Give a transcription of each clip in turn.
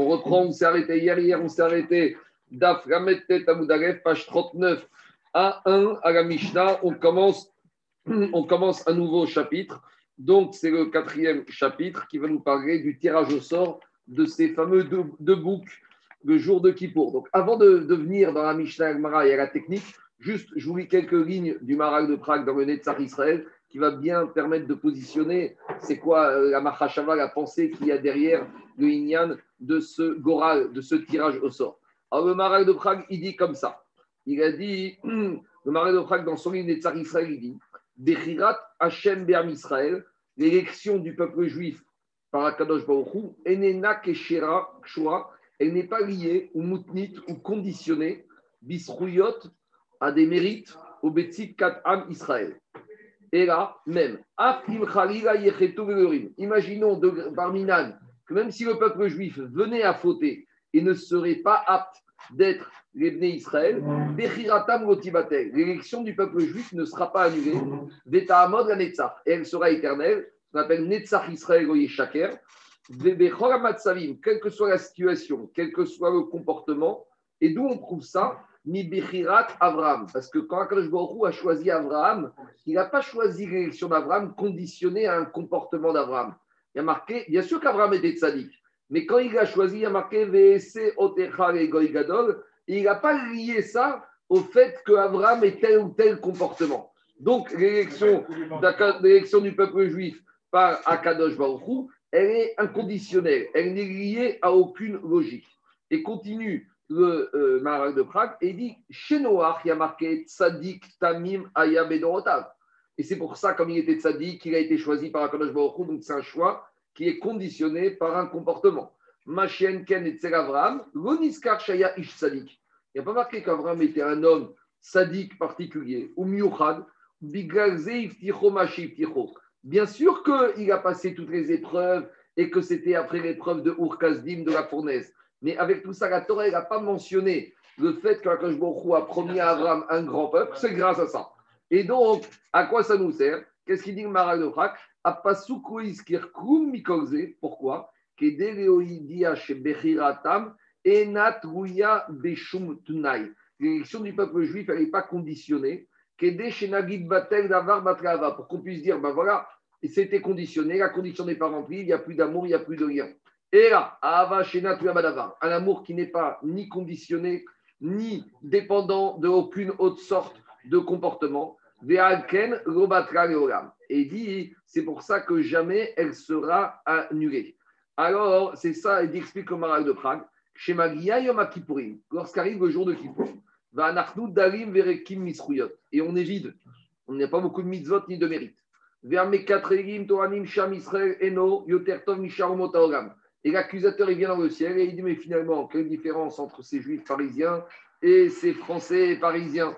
On reprend, on s'est arrêté hier, hier on s'est arrêté d'Aframet Tamoudalev, page 39 à 1 à la Mishnah. On commence, on commence un nouveau chapitre. Donc, c'est le quatrième chapitre qui va nous parler du tirage au sort de ces fameux deux, boucs le jour de Kippour. Donc, avant de, venir dans la Mishnah Mara et à la technique, juste, je vous lis quelques lignes du Maral de Prague dans le Netzach Israël qui va bien permettre de positionner c'est quoi euh, la Machashava, la pensée qu'il y a derrière le Inyan de ce Goral, de ce tirage au sort. Alors, le Maral de Prague, il dit comme ça. Il a dit, le Maral de Prague, dans son livre Netzach Israël, il dit Bechirat Hashem Be'am Israël, l'élection du peuple juif par Akadosh Baruch Hu, Enena Keshera Shua, elle n'est pas liée ou moutnit ou conditionnée, bisrouyot, à des mérites au Betzik Kat Am Israël. Et là, même. Imaginons de Barminan que même si le peuple juif venait à fauter et ne serait pas apte d'être l'Ebné Israël. L'élection du peuple juif ne sera pas annulée. La. Et elle sera éternelle. On appelle Netzach Israël Shaker. Quelle que soit la situation, quel que soit le comportement. Et d'où on prouve ça? Mi Bechirat Avram. Parce que quand Akadosh Baruch a choisi Abraham, il n'a pas choisi l'élection d'Abraham conditionnée à un comportement d'Abraham. Il y a marqué, bien sûr qu'Abraham était tzaddik, mais quand il a choisi, il y a marqué VSC Otecha et il n'a pas lié ça au fait qu'Abraham ait tel ou tel comportement. Donc, l'élection du peuple juif par Akadosh Baruch elle est inconditionnelle, elle n'est liée à aucune logique. Et continue le euh, de Prague et dit chez Noach, il y a marqué Tzadik Tamim Aya Bedorotav. Et c'est pour ça, comme il était Tzadik, qu'il a été choisi par Akadosh Baruch Hu, donc c'est un choix qui est conditionné par un comportement. Machien Ken et Tzel Avram, Loniskar Shaya Ish Tzadik. Il n'y a pas marqué qu'Avram était un homme sadique particulier, ou Miuchad, Bien sûr qu'il a passé toutes les épreuves et que c'était après l'épreuve de Urkazdim de la fournaise. Mais avec tout ça, la Torah n'a pas mentionné le fait qu'Akash Baruch a promis à Abraham un grand peuple, c'est grâce à ça. Et donc, à quoi ça nous sert? Qu'est-ce qu'il dit le Maral de Prak Pourquoi? L'élection du peuple juif, n'est pas conditionnée. Pour qu'on puisse dire, ben voilà, c'était conditionné, la condition n'est pas remplie, il n'y a plus d'amour, il n'y a plus de lien. Et là, un amour qui n'est pas ni conditionné, ni dépendant de aucune autre sorte de comportement. Et dit, c'est pour ça que jamais elle sera annulée. Alors, c'est ça, il explique le Maral de Prague. Chez Yom lorsqu'arrive le jour de Kippour, darim verekim Et on est vide. On n'a pas beaucoup de mitzvot ni de mérite. eno yotertov et l'accusateur, il vient dans le ciel et il dit, mais finalement, quelle différence entre ces juifs parisiens et ces français parisiens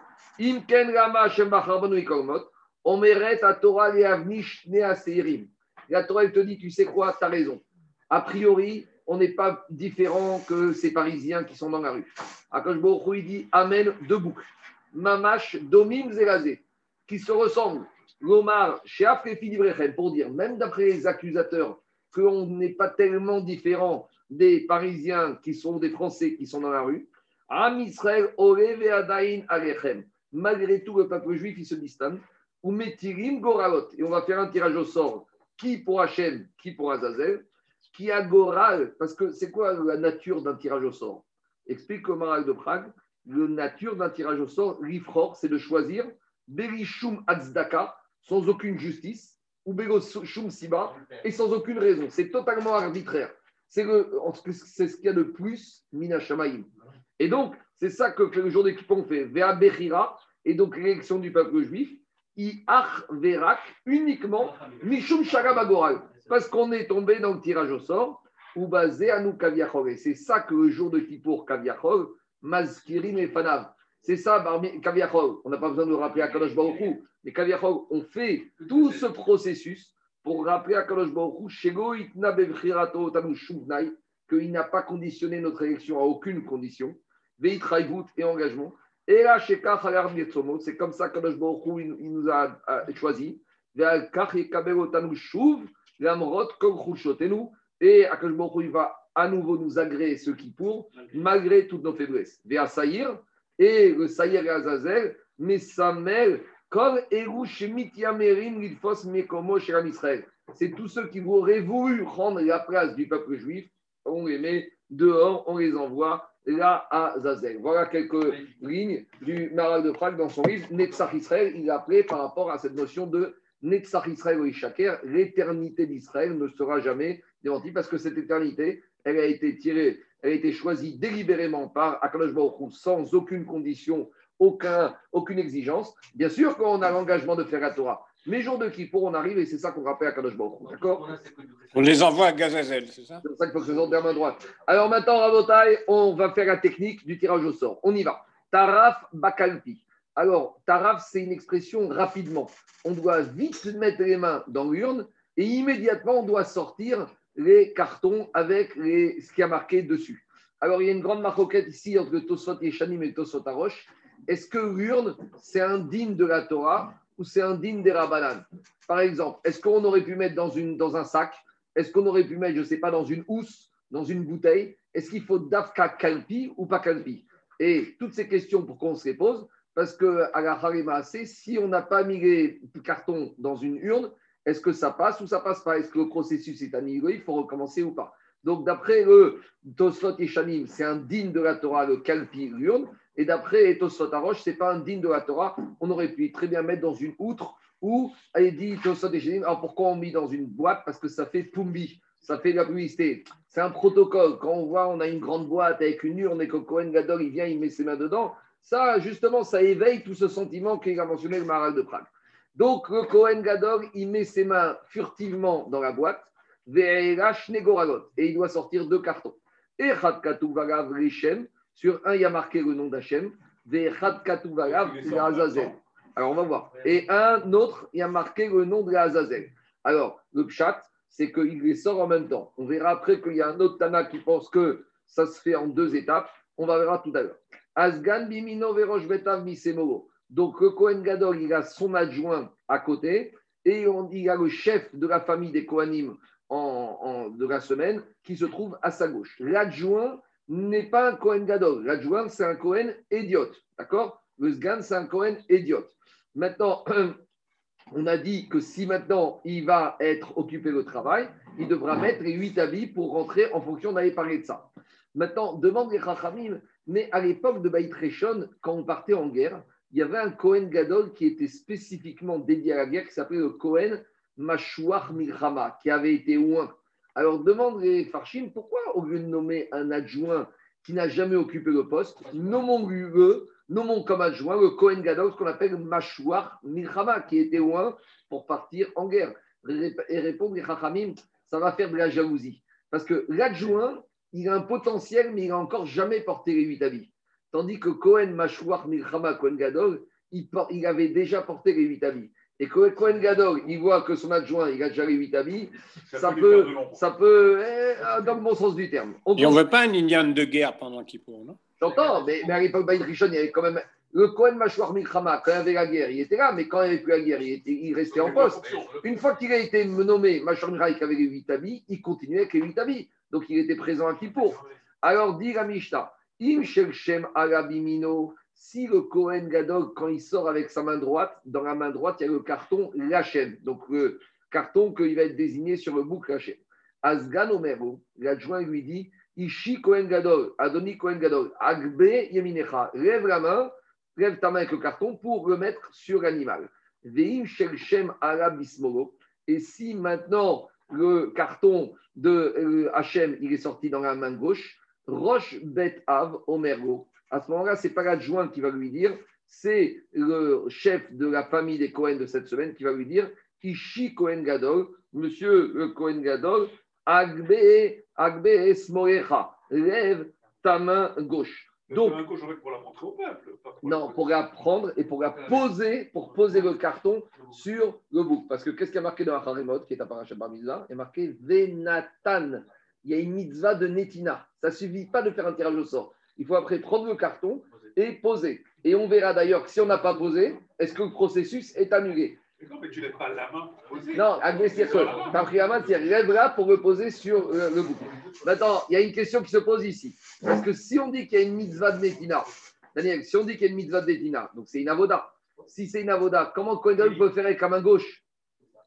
on mérite à Torah et Avnish La Torah, elle te dit, tu sais quoi, tu as raison. A priori, on n'est pas différent que ces Parisiens qui sont dans la rue. Akash il dit Amen, deux boucles. Mamash, Domim, Zelazé, qui se ressemblent. L'Omar, chez pour dire, même d'après les accusateurs, qu'on n'est pas tellement différent des Parisiens qui sont des Français qui sont dans la rue. Am Israël, Alechem. Malgré tout, le peuple juif, il se distingue. Ou Metirim Goralot. Et on va faire un tirage au sort. Qui pour Hachem, qui pour Azazel. Qui a Goral. Parce que c'est quoi la nature d'un tirage au sort? Explique le Maral de Prague. La nature d'un tirage au sort, l'ifror, c'est de choisir Berishum Azdaka, sans aucune justice ou Shum Siba, et sans aucune raison. C'est totalement arbitraire. C'est ce qu'il y a de plus, Mina Shamaim. Et donc, c'est ça que le jour des on fait. Vea Bechira, et donc l'élection du peuple juif, Iach Verak, uniquement, Mishum Shagabagoral, parce qu'on est tombé dans le tirage au sort, ou basé à nous Et c'est ça que le jour de Kippour, Kaviachol, Mazkirim et Fanav. C'est ça, Kaviachol. On n'a pas besoin de rappeler à Kadosh Baruch mais Kaviachol, on fait tout ce processus pour rappeler à Kadosh Baruch qu'il n'a pas conditionné notre élection à aucune condition, Veitraïvout et engagement. Et là, c'est comme ça que Kadosh Baruch il nous a choisi. Et Akash Baruch il va à nouveau nous agréer ce qui pour, malgré toutes nos faiblesses. Véa Saïr, et le Saïr et Azazel, mais Samel, C'est tous ceux qui auraient voulu rendre la place du peuple juif, on les met dehors, on les envoie là à Zazel. Voilà quelques lignes du Maral de Prague dans son livre Netzach Israël. Il a appelé par rapport à cette notion de Netzach Israël ou Ishaker, l'éternité d'Israël ne sera jamais démentie parce que cette éternité, elle a été tirée, elle a été choisie délibérément par Akadosh Baruch sans aucune condition, aucun, aucune exigence. Bien sûr qu'on a l'engagement de faire la Torah. Mais jour de Kippour, on arrive et c'est ça qu'on rappelle à Kadosh Baruch. D'accord On les envoie à Gazazel, c'est ça C'est ça qu'il faut que ce soit de la main droite. Alors maintenant, Rabotai, on va faire la technique du tirage au sort. On y va. Taraf Bakalpi. Alors, Taraf, c'est une expression rapidement. On doit vite mettre les mains dans l'urne et immédiatement, on doit sortir les cartons avec les, ce qui a marqué dessus. Alors, il y a une grande maroquette ici entre Tosot Yeshanim et Tosot Arosh. Est-ce que l'urne, c'est un digne de la Torah ou c'est un digne des Rabanan Par exemple, est-ce qu'on aurait pu mettre dans, un sac? Est-ce qu'on aurait pu mettre, je ne sais pas, dans une housse, dans une bouteille? Est-ce qu'il faut Dafka Kalpi ou pas Kalpi? Et toutes ces questions, pour qu'on se les pose? Parce que à la Harima, si on n'a pas mis les cartons dans une urne, est-ce que ça passe ou ça passe pas? Est-ce que le processus est annihilé Il faut recommencer ou pas? Donc, d'après le Tosfot et Shanim, c'est un digne de la Torah, le Kalpi, l'urne. Et d'après Tosfot Arosh, ce n'est pas un digne de la Torah. On aurait pu très bien mettre dans une outre ou, il dit Tosfot et alors pourquoi on met dans une boîte? Parce que ça fait Pumbi, ça fait la publicité. C'est un protocole. Quand on voit, on a une grande boîte avec une urne et que Cohen Gadol, il vient, il met ses mains dedans. Ça, justement, ça éveille tout ce sentiment qu'il a mentionné le Maral de Prague. Donc, le Cohen Gadol, il met ses mains furtivement dans la boîte, et il doit sortir deux cartons. Et sur un, il y a marqué le nom d'Hachem, alors, on va voir. Et un autre, il y a marqué le nom de Azazel. Alors, le chat, c'est qu'il les sort en même temps. On verra après qu'il y a un autre Tana qui pense que ça se fait en deux étapes. On va verra tout à l'heure. Asgan bimino verosh betav misemoro. Donc, le Kohen Gadol, il a son adjoint à côté et on, il a le chef de la famille des Kohanim en, de la semaine qui se trouve à sa gauche. L'adjoint n'est pas un Kohen Gadol. L'adjoint, c'est un Kohen idiote. D'accord? Le Sgan, c'est un Kohen idiote. Maintenant, on a dit que si maintenant il va être occupé de travail, il devra mettre les huit habits pour rentrer en fonction d'aller parler de ça. Maintenant, demande les Chachamim, mais à l'époque de Baït Reshon, quand on partait en guerre, il y avait un Cohen Gadol qui était spécifiquement dédié à la guerre, qui s'appelait le Cohen Mashouar Milchama, qui avait été loin. Alors demande les Farshim, pourquoi au lieu de nommer un adjoint qui n'a jamais occupé le poste, nommons-le, nommons comme adjoint le Cohen Gadol, ce qu'on appelle Mashouar Milchama, qui était loin pour partir en guerre. Et répondre les Chachamim, ça va faire de la jalousie. Parce que l'adjoint, il a un potentiel, mais il n'a encore jamais porté les huit habits. Tandis que Cohen Mashouar Milchama Cohen Gadol, il, avait déjà porté les huit habits. Et Cohen Gadol, il voit que son adjoint, il a déjà les huit habits, ça, peut, ça peut, eh, dans le bon sens du terme. Et on ne veut pas un Indian de guerre pendant Kippour, non? J'entends, mais, à l'époque Baïd Rishon, il y avait quand même. Le Cohen Mashouar Milchama, quand il y avait la guerre, il était là, mais quand il n'y avait plus la guerre, il, il restait en poste. Une fois qu'il a été nommé Mashouar Milchama avec les huit habits, il continuait avec les huit habits. Donc il était présent à Kippour. Alors, dit la Mishnah, si le Kohen Gadol, quand il sort avec sa main droite, dans la main droite, il y a le carton Lachem, donc le carton qu'il va être désigné sur le bouc Lachem. Asgan Omero, l'adjoint lui dit Ishi Kohen Gadol, Adoni Kohen Gadol, Agbe Yeminecha, lève la main, lève ta main avec le carton pour le mettre sur l'animal. Veim Shem Arabismolo. Et si maintenant le carton de euh, Hachem, il est sorti dans la main gauche, Roche Bet Av Omergo. À ce moment-là, ce n'est pas l'adjoint qui va lui dire, c'est le chef de la famille des Cohen de cette semaine qui va lui dire Ishi Cohen Gadol, monsieur le Cohen Gadol, Agbe, Agbe Esmoecha, lève ta main gauche. Donc, main gauche, pour la montrer au peuple. non, pour la prendre et pour la poser, pour poser le carton sur le bouc. Parce que qu'est-ce qui a marqué dans la Harimot, qui est à Parashat Barmizah Il y a marqué Venatan il y a une mitzvah de netina. Ça ne suffit pas de faire un tirage au sort. Il faut après prendre le carton et poser. Et on verra d'ailleurs que si on n'a pas posé, est-ce que le processus est annulé? Mais non, mais tu lèves pas la main pour poser? Non, Agmestir Kol. Tu as pris la main, tu lèves là pour le poser sur euh, le bout. Maintenant, il y a une question qui se pose ici. Parce que si on dit qu'il y a une mitzvah de Netina, Daniel, si on dit qu'il y a une mitzvah de Netina, donc c'est une avoda. Si c'est une avoda, comment Kohen Gadol peut faire avec la main gauche?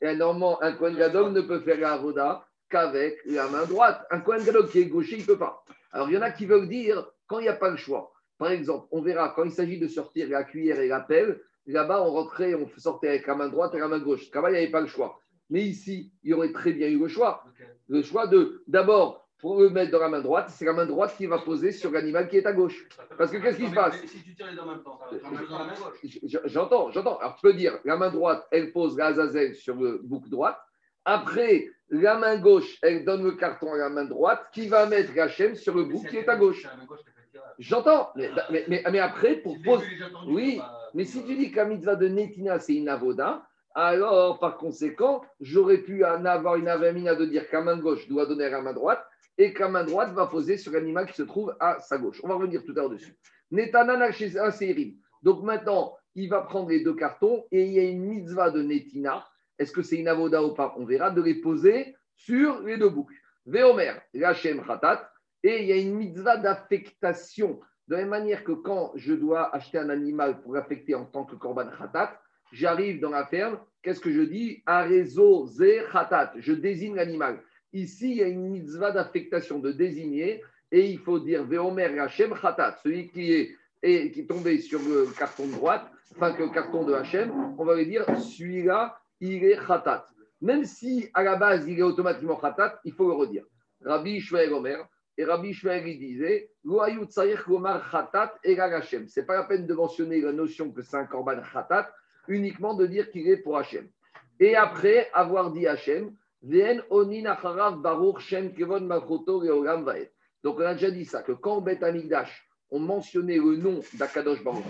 Et normalement, un Kohen Gadol ne peut faire la avoda qu'avec la main droite. Un Kohen Gadol qui est gaucher, il ne peut pas. Alors, il y en a qui veulent dire quand il n'y a pas le choix. Par exemple, on verra quand il s'agit de sortir la cuillère et la pelle, là-bas, on rentrait, on sortait avec la main droite et la main gauche. Là-bas, il n'y avait pas le choix. Mais ici, il y aurait très bien eu le choix. Le choix de, d'abord, pour le mettre dans la main droite, c'est la main droite qui va poser sur l'animal qui est à gauche. Parce que qu'est-ce qui se passe Si tu tires les deux en même temps, ça va être dans la main gauche. J'entends, j'entends. Alors, tu peux dire, la main droite, elle pose la Azazel sur le bouc droite. Après, la main gauche, elle donne le carton à la main droite, qui va mettre Hachem sur le bouc qui est à gauche. C'est la main gauche J'entends, mais, mais, mais- mais après, pour poser. Oui, Mais si tu dis que la mitzvah de Netina, c'est une avoda, alors par conséquent, j'aurais pu en avoir une avamina de dire qu'à main gauche doit donner à la main droite et qu'à main droite va poser sur l'animal qui se trouve à sa gauche. On va revenir tout à l'heure dessus. Netana chez un. Donc maintenant, il va prendre les deux cartons et il y a une mitzvah de Netina. Est-ce que c'est une avoda ou pas? On verra de les poser sur les deux boucles. Veomer, Lachem Khatat, et il y a une mitzvah d'affectation. De la même manière que quand je dois acheter un animal pour l'affecter en tant que korban khatat, j'arrive dans la ferme, qu'est-ce que je dis? Arezo ze khatat, je désigne l'animal. Ici, il y a une mitzvah d'affectation, de désigner, et il faut dire Veomer Hachem khatat, celui qui est, est- qui est tombé sur le carton de droite, enfin que le carton de Hachem, on va lui dire celui-là, il est khatat. Même si à la base il est automatiquement khatat, il faut le redire. Rabbi Shmuel Omer, et Rabbi Shmuel il disait Hashem. C'est pas la peine de mentionner la notion que c'est un korban khatat, uniquement de dire qu'il est pour Hachem. Et après avoir dit Hachem. Donc on a déjà dit ça, que quand au Bet Amigdash, on mentionnait le nom d'Akadosh Baruch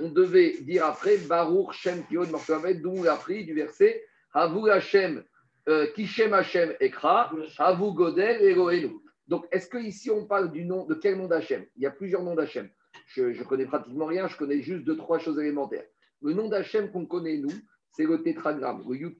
on devait dire après Baruch Shem d'où on a pris du verset Havu Hashem, euh, Kishem Hashem Ekra, Havu Godel Elohenu. Donc, est-ce qu'ici, on parle du nom, de quel nom d'Hachem? Il y a plusieurs noms d'Hachem. Je ne connais pratiquement rien, je connais juste deux, trois choses élémentaires. Le nom d'Hachem qu'on connaît, nous, c'est le tétragramme, le Yud.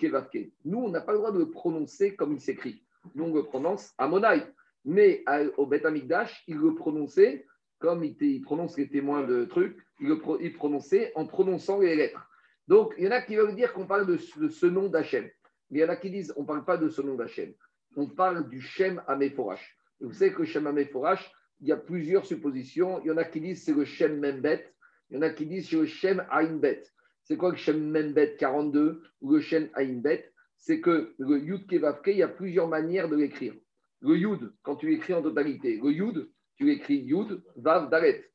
Nous, on n'a pas le droit de le prononcer comme il s'écrit. Nous, on le prononce Amonai. Mais à- au Beth Amikdash, il le prononçait comme il, il prononce les témoins de trucs, il le prononçait en prononçant les lettres. Donc, il y en a qui veulent dire qu'on parle de, ce- nom d'Hachem. Mais il y en a qui disent on ne parle pas de ce nom d'Hachem. On parle du Shem Ameforash. Vous savez que Shem Ameforash, il y a plusieurs suppositions. Il y en a qui disent c'est le Shem Membet. Il y en a qui disent c'est le Shem Ainbet. C'est quoi le Shem Membet 42 ou le Shem Ainbet? C'est que le Yud Kevavke, il y a plusieurs manières de l'écrire. Le Yud, quand tu l'écris en totalité, le Yud, tu l'écris Yud, Vav, Dalet.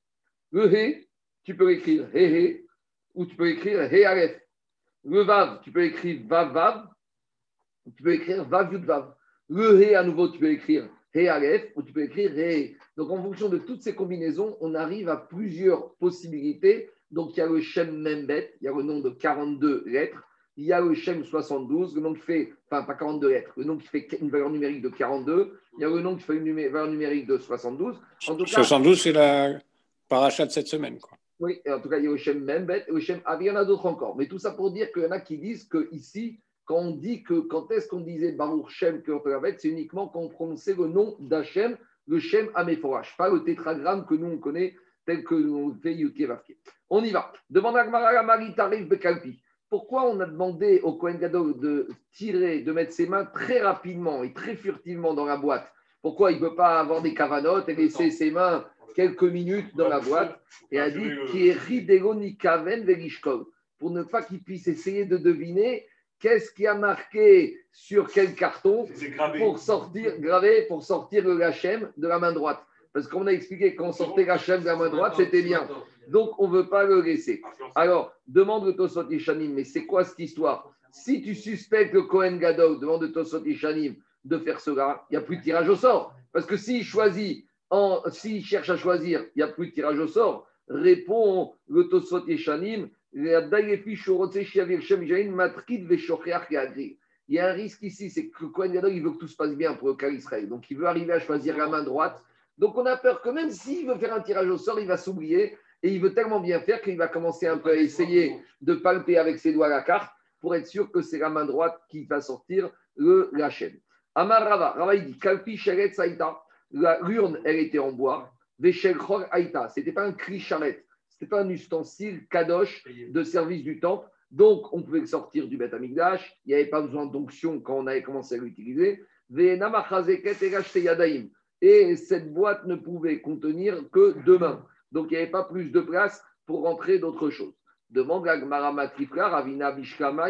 Le He, tu peux l'écrire He He, ou tu peux l'écrire He Aleph. Le Vav, tu peux écrire Vav Vav, tu peux écrire Vav Yud Vav. Le He, à nouveau, tu peux écrire Aleph, ou tu peux écrire He. Donc, en fonction de toutes ces combinaisons, on arrive à plusieurs possibilités. Donc, il y a le Shem Membet, il y a le nom de 42 lettres. Il y a le Shem 72, le nom qui fait, enfin, pas 42 lettres, le nom qui fait une valeur numérique de 42. Il y a le nom qui fait une valeur numérique de 72. En tout cas, 72, c'est la paracha de cette semaine. Quoi. oui, et en tout cas, il y a le Shem Membet et le Shem Ah, il y en a d'autres encore. Mais tout ça pour dire qu'il y en a qui disent que ici, quand on dit que quand est-ce qu'on disait Baruch Shem c'est uniquement quand on prononçait le nom d'Hachem, le Shem Ameforach, pas le tétragramme que nous on connaît tel que nous fait Yudke Vavke. On y va. Demande à Gmara la Marie Tarif Bekalpi. Pourquoi on a demandé au Kohen Gadol de tirer, de mettre ses mains très rapidement et très furtivement dans la boîte? Pourquoi il ne peut pas avoir des cavanotes et laisser ses mains quelques minutes dans la boîte? Et a dit qui est ridego ni kaven velishkol pour ne pas qu'il puisse essayer de deviner qu'est-ce qui a marqué sur quel carton pour sortir gravé pour sortir le Hachem de la main droite? Parce qu'on a expliqué qu'on sortait Hachem de la main droite, c'était bien. Donc on ne veut pas le laisser. Alors, demande le Tosot Ishanim, mais c'est quoi cette histoire? Si tu suspectes le Kohen Gadol, demande le Tosot Ishanim de faire cela, il n'y a plus de tirage au sort. Parce que s'il choisit, s'il cherche à choisir, il n'y a plus de tirage au sort. Répond le Tosot Ishanim, il y a un risque ici, c'est que Kohen Gadol, il veut que tout se passe bien pour le cas Israël. Donc, il veut arriver à choisir la main droite. Donc, on a peur que même s'il veut faire un tirage au sort, il va s'oublier. Et il veut tellement bien faire qu'il va commencer un peu à essayer de palper avec ses doigts la carte pour être sûr que c'est la main droite qui va sortir le, la chaîne. Amar Rava, Rava il dit Kalpi Sheret Saïta, l'urne elle était en bois, Veshel Chor Aïta, c'était pas un cri charrette, c'était un ustensile kadosh de service du temple, donc on pouvait sortir du Beth Amigdash, il n'y avait pas besoin d'onction quand on avait commencé à l'utiliser. Et cette boîte ne pouvait contenir que deux mains. Donc il n'y avait pas plus de place pour rentrer d'autres choses. Demande Matrifra, Ravina Bishkama.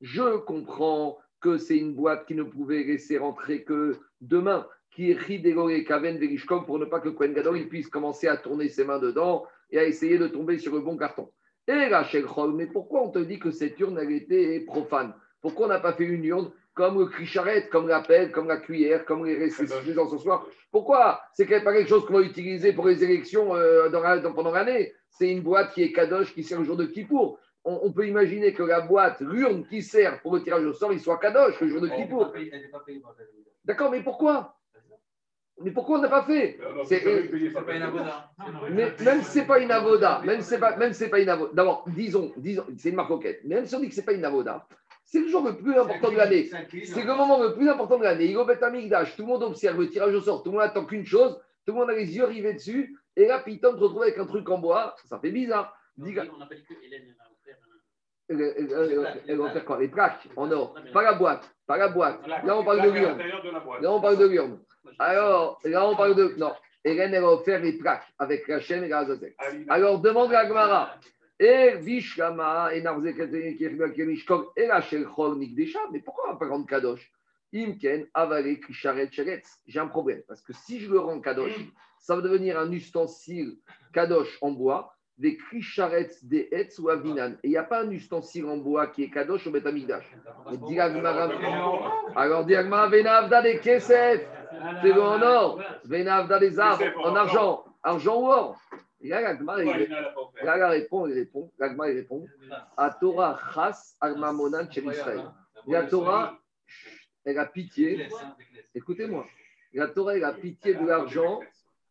Je comprends que c'est une boîte qui ne pouvait laisser rentrer que deux mains, qui est Kaven Verishkom, pour ne pas que Kohen Gadol il puisse commencer à tourner ses mains dedans et à essayer de tomber sur le bon carton. Et Rachel mais pourquoi on te dit que cette urne elle était profane? Pourquoi on n'a pas fait une urne comme le cri-charrette, comme la pelle, comme la cuillère, comme les récits ce soir? Pourquoi? C'est pas quelque chose qu'on va utiliser pour les élections euh, dans, pendant l'année. C'est une boîte qui est kadosh, qui sert le jour de Kippour on, peut imaginer que la boîte, l'urne qui sert pour le tirage au sort, il soit kadosh le jour de Kippour. D'accord, mais pourquoi? Mais pourquoi on n'a pas fait? C'est pas une avoda. Même si c'est pas une avoda, même si pas, même c'est pas une avoda. D'abord, disons, disons, c'est une marcoquette. Même si on dit que c'est pas une avoda, c'est le jour le plus important de l'année. C'est le moment le plus important de l'année. Il au Amigdash, tout le monde observe le tirage au sort, tout le monde attend qu'une chose, tout le monde a les yeux rivés dessus, et là, Piton te retrouve avec un truc en bois, ça fait bizarre. on n'a pas dit que Hélène elle va faire quoi Les plaques en or. Pas la boîte. Pas la boîte. Là, on parle de l'urne. Là, on parle de l'urne. Alors, là, on parle de. Non. Hélène, elle va faire les plaques avec la chaîne et la zazek. Alors, demande à Gmara. Et et et la chaîne Mais pourquoi on va pas rendre Kadosh Imken, avalé, krisharet, J'ai un problème. Parce que si je le rends Kadosh, ça va devenir un ustensile Kadosh en bois des krisharets des ets ou avinan. Et il n'y a pas un ustensile en bois qui est kadosh au betamigdash. Alors, diagma venavda des kesef, c'est en or, venavda des arbres, en argent, argent ou or? Et là, l'agma, il répond, il répond, l'agma, il répond, à Torah chas almamonan chez Israël. La Torah, elle a pitié, écoutez-moi, la Torah, elle a pitié de l'argent,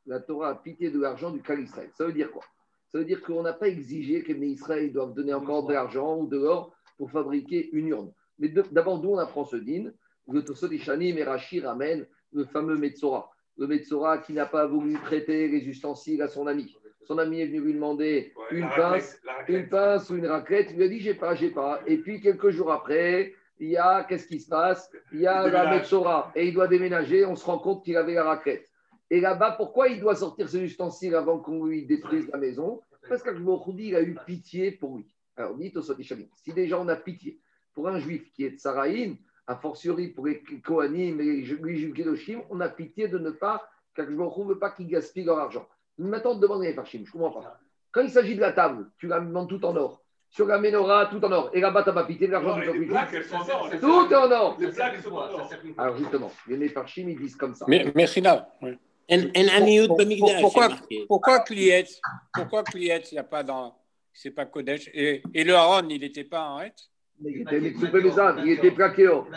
la Torah a pitié de l'argent du Kal Israël. Ça veut dire quoi? Ça veut dire qu'on n'a pas exigé que les Israël doivent donner encore de l'argent ou de l'or pour fabriquer une urne. Mais d'abord, d'où on apprend ce din Le Tosot Ishanim et Rashi ramène le fameux Metzora. Le Metzora qui n'a pas voulu prêter les ustensiles à son ami. Son ami est venu lui demander une, pince, une pince ou une raclette. Il lui a dit J'ai pas, j'ai pas. Et puis, quelques jours après, il y a, qu'est-ce qui se passe? Il y a la Metzora et il doit déménager. On se rend compte qu'il avait la raclette. Et là-bas, pourquoi il doit sortir ses ustensiles avant qu'on lui détruise la maison? Parce qu'Akbochoudi, il a eu pitié pour lui. Alors, dit au si déjà on a pitié pour un juif qui est de Saraïn, a fortiori pour les Kohanim et les juifs Kedoshim, on a pitié de ne pas, qu'Akbochou ne veut pas qu'ils gaspillent leur argent. Maintenant, on te demande les Farshim, je ne comprends pas. Quand il s'agit de la table, tu la demandes tout en or. Sur la menorah, tout en or. Et là-bas, tu n'as pas pitié de l'argent du Tout est en or. Alors justement, les Farshim, ils disent comme ça. Mais, mais oui. Pourquoi, pourquoi Kliet Pourquoi Kliet, il n'y a pas dans. C'est pas Kodesh. Et, et le Aaron, il n'était pas en Ret Il était il était plaquéo.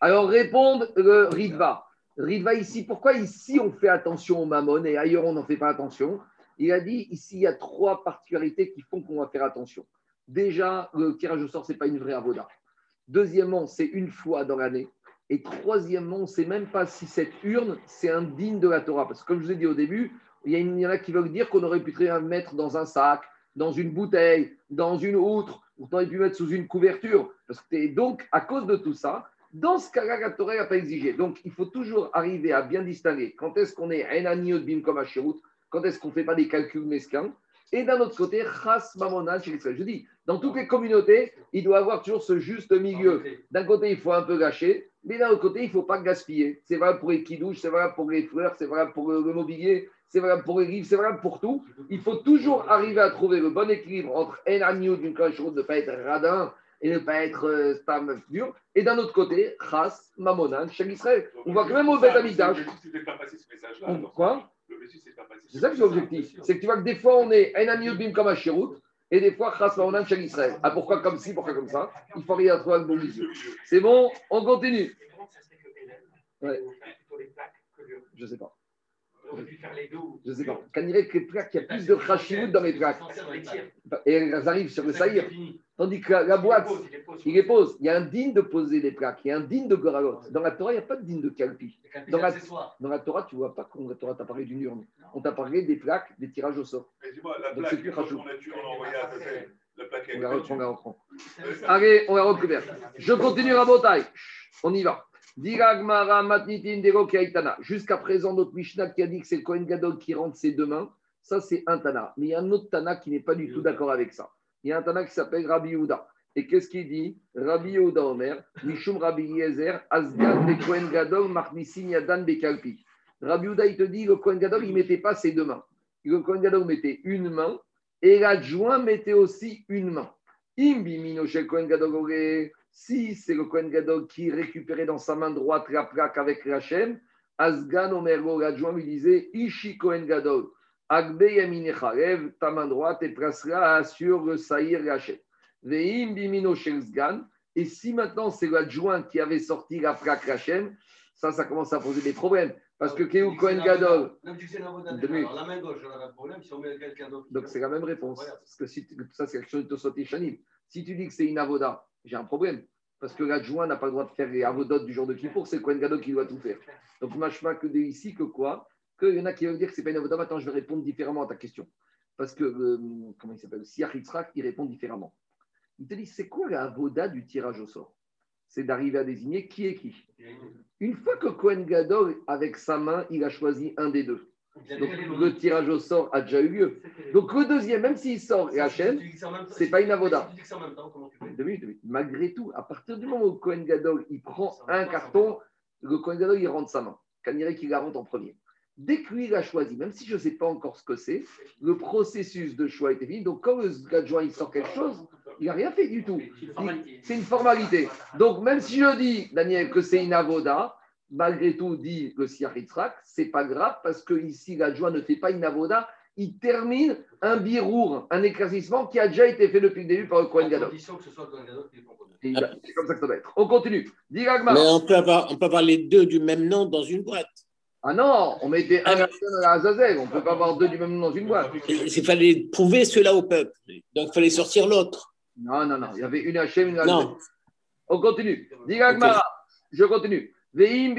Alors répondre le Ridva. Ridva ici, pourquoi ici on fait attention au mammon et ailleurs on n'en fait pas attention? Il a dit ici il y a trois particularités qui font qu'on va faire attention. Déjà, le tirage au sort, ce n'est pas une vraie avoda. Deuxièmement, c'est une fois dans l'année. Et troisièmement, on ne sait même pas si cette urne, c'est un digne de la Torah. Parce que comme je vous ai dit au début, il y, en a qui veulent dire qu'on aurait pu très bien mettre dans un sac, dans une bouteille, dans une outre, ou on aurait pu mettre sous une couverture. Donc, à cause de tout ça, dans ce cas-là, la Torah n'a pas exigé. Donc, il faut toujours arriver à bien distinguer quand est-ce qu'on est un de bim comme quand est-ce qu'on ne fait pas des calculs mesquins. Et d'un autre côté, chas mamona chez Je dis, dans toutes les communautés, il doit y avoir toujours ce juste milieu. D'un côté, il faut un peu gâcher, mais d'un autre côté, il ne faut pas gaspiller. C'est vrai pour les kidouches, c'est vrai pour les fleurs, c'est vrai pour le mobilier, c'est vrai pour les livres, c'est vrai pour tout. Il faut toujours arriver à trouver le bon équilibre entre un agneau d'une de ne pas être radin et ne pas être euh, stam dur. Et d'un autre côté, chas, mamonan, chez Israël. On voit quand même au Beth Quoi? C'est ça que c'est l'objectif. C'est que tu vois que des fois, on est un agneau d'une comme un et des fois, Chas Maonan chez Israël. Ah, pourquoi comme ci, pourquoi comme ça Il faut rien trouver un bon vision. C'est bon, on continue. Ouais. Je ne sais pas. Je ne sais pas. Quand il y a les plaques, il y a plus de Khashimout dans les plaques. Et elles arrivent sur le saïr. Tandis que la, la boîte, Il les pose, il les y a un digne de poser des plaques, il y a un digne de goralot. Dans la Torah, il n'y a pas de digne de calpi. Dans la- Dans la Torah, tu ne vois pas qu'on la Torah t'a parlé d'une urne. On t'a parlé des plaques, des tirages au sort. Dis-moi, la plaque, on à la plaque On la reprend, on la reprend. Allez, on la. Je continue à Botaï. On y va. Jusqu'à présent, notre Mishnah qui a dit que c'est le Kohen Gadol qui rentre ses deux mains, ça c'est un Tana. Mais il y a un autre Tana qui n'est pas du tout d'accord avec ça. Il y a un Tana qui s'appelle Rabbi Yehuda. Et qu'est-ce qu'il dit? Rabbi Yehuda Omer, Mishum Rabbi Yezer, Asgan de Kohen Gadol, Marnisin Yadan Bekalpi. Rabbi Yehuda, il te dit, le Kohen Gadol, ne mettait pas ses deux mains. Le Kohen Gadol mettait une main et l'adjoint mettait aussi une main. Imbi Minoshel Kohen Gadol si c'est le Kohen Gadol qui récupérait dans sa main droite la plaque avec Rachem, Asgan Omergo, l'adjoint lui disait Ishi Kohen Gadol, Agbe Yaminecharev, ta main droite et placera sur le Saïr Rachem. Veim Bimino Sgan, et si maintenant c'est l'adjoint qui avait sorti la plaque Rachem, ça, ça commence à poser des problèmes. Parce que Kéou Kohen Gadol, Même si c'est la main gauche, on a un problème. Si on met quelqu'un d'autre. donc c'est la même réponse. Parce que si tu- ça, c'est quelque chose de Tosot et Shanim. Si tu dis que c'est une avoda, j'ai un problème. Parce que l'adjoint n'a pas le droit de faire les avodotes du jour de Kippour, c'est Kohen Gadol qui doit tout faire. Donc, machma que de ici, que quoi Qu'il y en a qui veulent dire que c'est pas une avoda. Maintenant, je vais répondre différemment à ta question. Parce que, euh, comment il s'appelle? Siach Yitzhak, il répond différemment. Il te dit c'est quoi la avoda du tirage au sort? C'est d'arriver à désigner qui est qui. Une fois que Kohen Gadol, avec sa main, il a choisi un des deux. Donc, le tirage au sort a déjà eu lieu. Donc, le deuxième, même s'il sort et Hachem, c'est pas une avoda. Deux minutes, deux minutes. Malgré tout, à partir du moment où Cohen Gadol il prend un carton, le Cohen Gadol il rentre sa main. Kanirek qu'il la rentre en premier. Dès que lui il a choisi, même si je ne sais pas encore ce que c'est, le processus de choix était fini. Donc quand le adjoint il sort quelque chose, il n'a rien fait du tout. C'est une formalité. Donc même si je dis, Daniel, que c'est une avoda, malgré tout, dit le Siach Yitzhak, c'est pas grave parce que ici l'adjoint ne fait pas une avoda, il termine un birour, un éclaircissement qui a déjà été fait depuis le début par le Cohen À Gadol. condition que ce soit le Kohen Gadol qui C'est comme ça que ça doit être. On continue. Mais on peut, avoir, on peut avoir les deux du même nom dans une boîte. Ah non, on mettait un Ah, à la Azazel. On ne peut pas avoir deux du même nom dans une boîte. Il fallait prouver cela au peuple. Donc il fallait sortir l'autre. Non, non, non. Il y avait une Hachem, une Azazel. Non. On continue. Dis Gagmara. Je continue. Si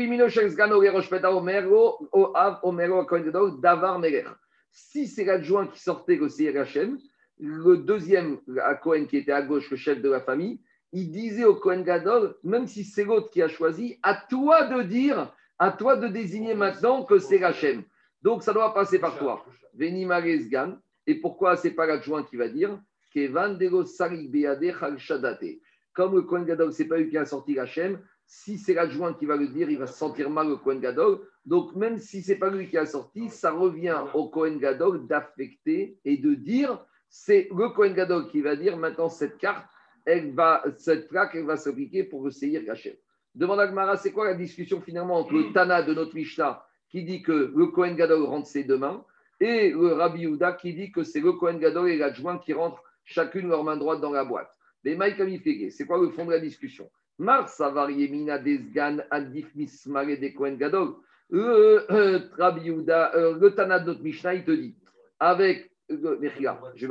c'est l'adjoint qui sortait le Hachem, le deuxième à Cohen qui était à gauche, le chef de la famille, il disait au Cohen Gadol, même si c'est l'autre qui a choisi, à toi de dire, à toi de désigner maintenant que c'est Hachem. Donc ça doit passer par toi. Veni. Et pourquoi c'est pas l'adjoint qui va dire? Comme le Kohen Gadol, c'est pas lui qui a sorti Hachem, si c'est l'adjoint qui va le dire, il va se sentir mal le Kohen Gadol. Donc même si c'est pas lui qui a sorti, ça revient au Kohen Gadol d'affecter et de dire, c'est le Kohen Gadol qui va dire maintenant cette carte, elle va, cette plaque, elle va s'appliquer pour le Seir Hachem. Demande à Gmara, c'est quoi la discussion finalement entre le Tana de notre Mishnah qui dit que le Kohen Gadol rentre ses deux mains et le Rabbi Yehuda qui dit que c'est le Kohen Gadol et l'adjoint qui rentrent chacune leur main droite dans la boîte. Mais Mike Amifege, c'est quoi le fond de la discussion? Mar Savar Yemina Desgan Adif Mismare de Kohen Gadol. Le euh, Yehuda, euh, le Tana de notre Mishnah, il te dit, avec, euh, je.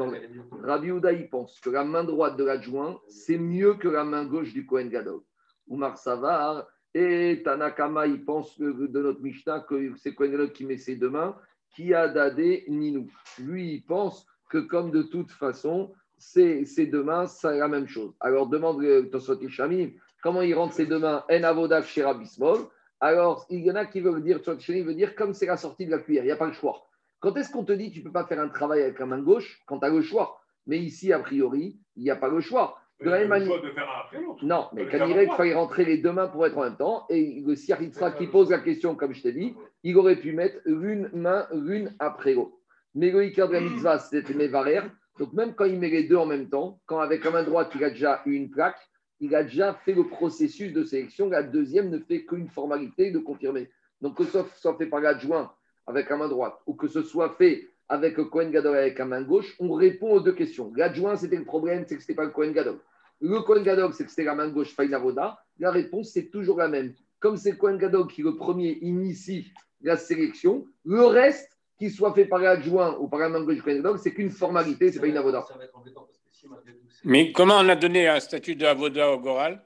Rabbi Yehuda, il pense que la main droite de l'adjoint, c'est mieux que la main gauche du Kohen Gadol. Oumar Savar et Tanakama, il pense que- de notre Mishnah que c'est Kohen Gadol qui met ses deux mains, qui a dadé Ninou. Lui, il pense que comme de toute façon, ces, deux mains, c'est la même chose. Alors demande euh, Tosot Shamim, comment il rentre ses deux mains? En avodav chez Rabbi Smol. Alors, il y en a qui veulent dire, veut dire comme c'est la sortie de la cuillère, il n'y a pas le choix. Quand est-ce qu'on te dit tu ne peux pas faire un travail avec la main gauche quand tu as le choix? Mais ici, a priori, il n'y a pas le choix. De la même le manière. Non, mais quand il fallait rentrer les deux mains pour être en même temps, et le Siaritra qui pose la question, comme je t'ai dit, il aurait pu mettre l'une main l'une après l'autre. Mais le Iker de la mitzvah, c'était Mevarer. Donc même quand il met les deux en même temps, quand avec la main droite, il a déjà eu une plaque, il a déjà fait le processus de sélection. La deuxième ne fait qu'une formalité de confirmer. Donc que ce soit fait par l'adjoint avec la main droite, ou que ce soit fait avec le Cohen Gadol avec la main gauche, on répond aux deux questions. L'adjoint, c'était le problème, c'est que ce n'était pas le Cohen Gadol. Le Kohen Gadol, c'est que c'était la main gauche, Fainavoda. La réponse, c'est toujours la même. Comme c'est le Kohen Gadol qui, le premier, initie la sélection, le reste, qu'il soit fait par l'adjoint ou par un membre du Kohen Gadol, c'est qu'une formalité, c'est pas une avoda. Mais comment on a donné un statut de avoda au Goral?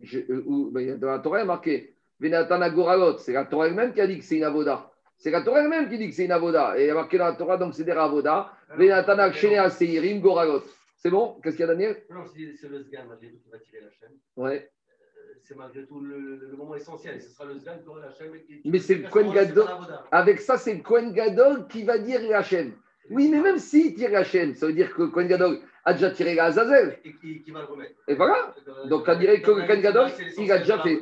Je- euh, où- ben, dans la Torah, il y a marqué Agoralot. C'est la Torah elle-même qui a dit que c'est une avoda. C'est la Torah elle-même qui dit que c'est une avoda. Et il y a marqué dans la Torah, donc c'est des avoda. Venatan Akshene Seirim Goralot. C'est bon? Qu'est-ce qu'il y a, Daniel? Non, c'est le sgan malgré tout qui va tirer la chaîne. Ouais. Euh, C'est malgré tout le, le moment essentiel. Ce sera le sgan qui aura la chaîne. Mais c'est le Kohen Gadol. Avec ça, c'est le Kohen Gadol qui va dire Hachem. Oui, mais même s'il tire Hachem, ça veut dire que Kohen Gadol a déjà tiré la Azazel. Et qui, qui va le remettre. Et voilà. Donc, on dirait que le Kohen Gadol, il a déjà fait.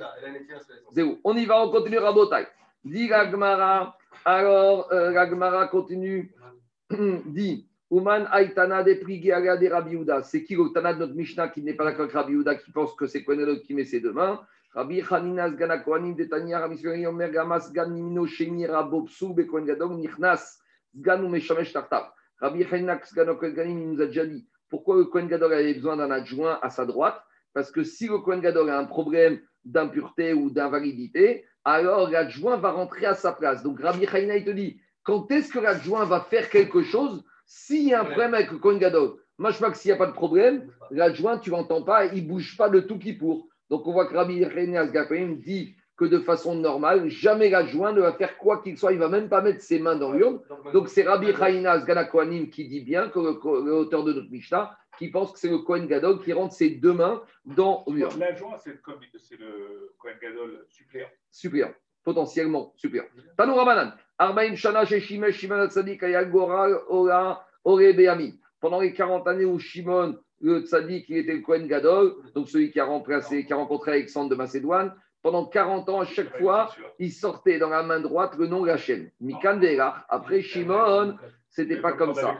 C'est où On y va, on continue Rabotai. Dit la Gemara. Alors, euh, continue. dit Uman Aitana de Prigiaga de Rabbi. C'est qui le Tana de notre Mishnah qui n'est pas d'accord avec Rabbi Yehuda, qui pense que c'est Kohen Gadol qui met ses deux mains? Rabbi Hanina Sgana Kohanim de Tanya, Rabbi Suri Omer Gamas Sgan Nimino Sheni Rabo Psu Be Kohen Gadol Nichnas Sgan ou Meshamesh Tartav. Rabbi Hanina Sgano Kohen Gadol il nous a déjà dit pourquoi le Kohen Gadol avait besoin d'un adjoint à sa droite? Parce que si le Kohen Gadol a un problème d'impureté ou d'invalidité, alors l'adjoint va rentrer à sa place. Donc Rabbi Hanina il te dit quand est-ce que l'adjoint va faire quelque chose s'il y a un problème avec le Kohen Gadol? Machmak, s'il n'y a pas de problème, l'adjoint, tu l'entends pas, il ne bouge pas de tout qui pour. Donc on voit que Rabbi Gapaim dit que de façon normale, jamais l'adjoint ne va faire quoi qu'il soit, il ne va même pas mettre ses mains dans l'urne. Donc c'est Rabbi Chaïna Sgana Kohanim qui dit bien, que l'auteur de notre Mishnah, qui pense que c'est le Kohen Gadol qui rentre ses deux mains dans l'urne. L'adjoint, c'est le, commis- c'est le Kohen Gadol suppléant. Suppléant, potentiellement suppléant. Tanou Ramanan, Arbaim Shana chez Shimesh Shimon Tzadik Ayal Goral Ora Ore. Pendant les 40 années où Shimon, le Tzadik, il était le Kohen Gadol, donc celui qui a remplacé, qui a rencontré Alexandre de Macédoine, pendant 40 ans, à chaque fois, il sortait dans la main droite le nom Hachem. Mikan Ve'elach. Après Shimon, c'était pas comme ça.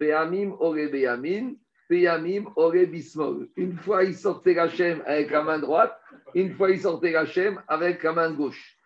Péamim Ore Beyamin, Péamim Ore Bismol. Une fois, il sortait Hachem avec la main droite, une fois, il sortait Hachem avec la main gauche.